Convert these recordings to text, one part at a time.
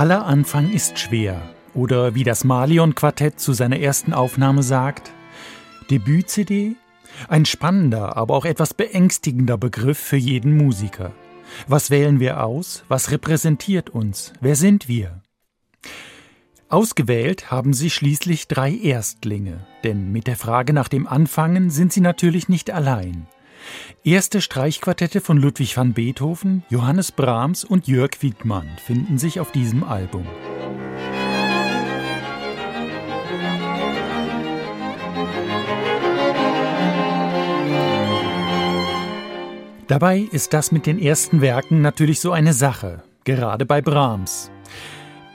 Aller Anfang ist schwer. Oder wie das Malion-Quartett zu seiner ersten Aufnahme sagt, Debüt-CD? Ein spannender, aber auch etwas beängstigender Begriff für jeden Musiker. Was wählen wir aus? Was repräsentiert uns? Wer sind wir? Ausgewählt haben sie schließlich drei Erstlinge, denn mit der Frage nach dem Anfangen sind sie natürlich nicht allein. Erste Streichquartette von Ludwig van Beethoven, Johannes Brahms und Jörg Wiedmann finden sich auf diesem Album. Dabei ist das mit den ersten Werken natürlich so eine Sache, gerade bei Brahms.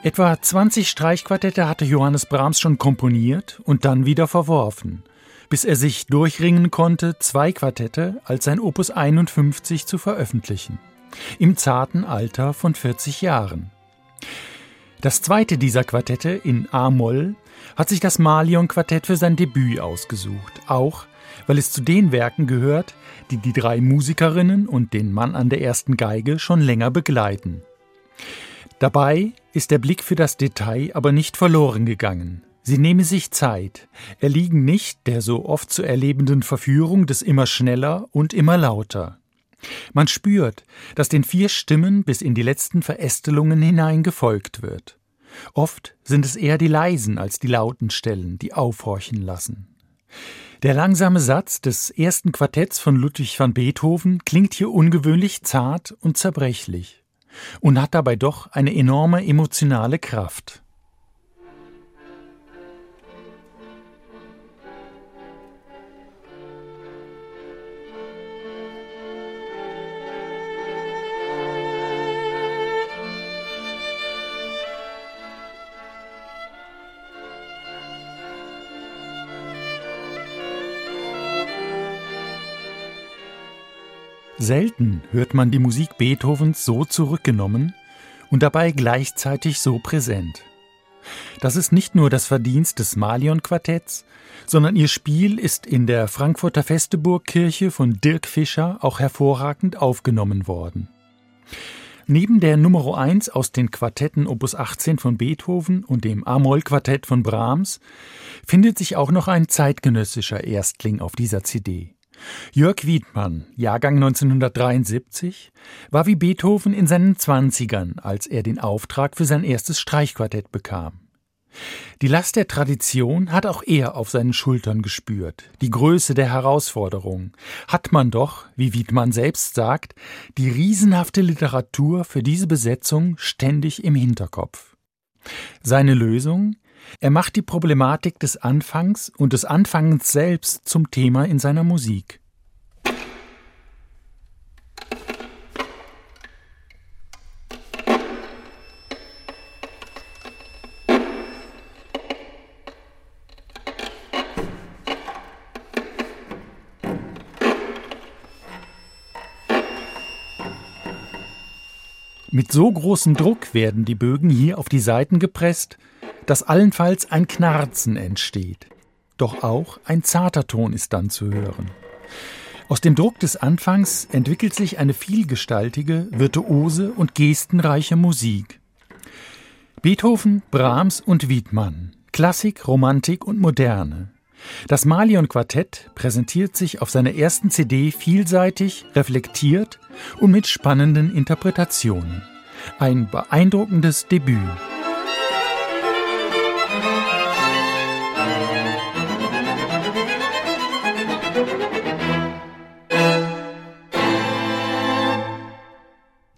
Etwa 20 Streichquartette hatte Johannes Brahms schon komponiert und dann wieder verworfen – bis er sich durchringen konnte, zwei Quartette als sein Opus 51 zu veröffentlichen, im zarten Alter von 40 Jahren. Das zweite dieser Quartette in A-Moll hat sich das Malion-Quartett für sein Debüt ausgesucht, auch weil es zu den Werken gehört, die die drei Musikerinnen und den Mann an der ersten Geige schon länger begleiten. Dabei ist der Blick für das Detail aber nicht verloren gegangen. Sie nehme sich Zeit, erliegen nicht der so oft zu erlebenden Verführung des immer schneller und immer lauter. Man spürt, dass den vier Stimmen bis in die letzten Verästelungen hinein gefolgt wird. Oft sind es eher die leisen als die lauten Stellen, die aufhorchen lassen. Der langsame Satz des ersten Quartetts von Ludwig van Beethoven klingt hier ungewöhnlich zart und zerbrechlich und hat dabei doch eine enorme emotionale Kraft. Selten hört man die Musik Beethovens so zurückgenommen und dabei gleichzeitig so präsent. Das ist nicht nur das Verdienst des Malion-Quartetts, sondern ihr Spiel ist in der Frankfurter Festeburgkirche von Dirk Fischer auch hervorragend aufgenommen worden. Neben der Nummer 1 aus den Quartetten Opus 18 von Beethoven und dem A-Moll-Quartett von Brahms findet sich auch noch ein zeitgenössischer Erstling auf dieser CD. Jörg Wiedmann, Jahrgang 1973, war wie Beethoven in seinen Zwanzigern, als er den Auftrag für sein erstes Streichquartett bekam. Die Last der Tradition hat auch er auf seinen Schultern gespürt, die Größe der Herausforderung. Hat man doch, wie Wiedmann selbst sagt, die riesenhafte Literatur für diese Besetzung ständig im Hinterkopf. Seine Lösung? Er macht die Problematik des Anfangs und des Anfangens selbst zum Thema in seiner Musik. Mit so großem Druck werden die Bögen hier auf die Seiten gepresst, dass allenfalls ein Knarzen entsteht. Doch auch ein zarter Ton ist dann zu hören. Aus dem Druck des Anfangs entwickelt sich eine vielgestaltige, virtuose und gestenreiche Musik. Beethoven, Brahms und Wiedmann. Klassik, Romantik und Moderne. Das Malion-Quartett präsentiert sich auf seiner ersten CD vielseitig, reflektiert und mit spannenden Interpretationen. Ein beeindruckendes Debüt.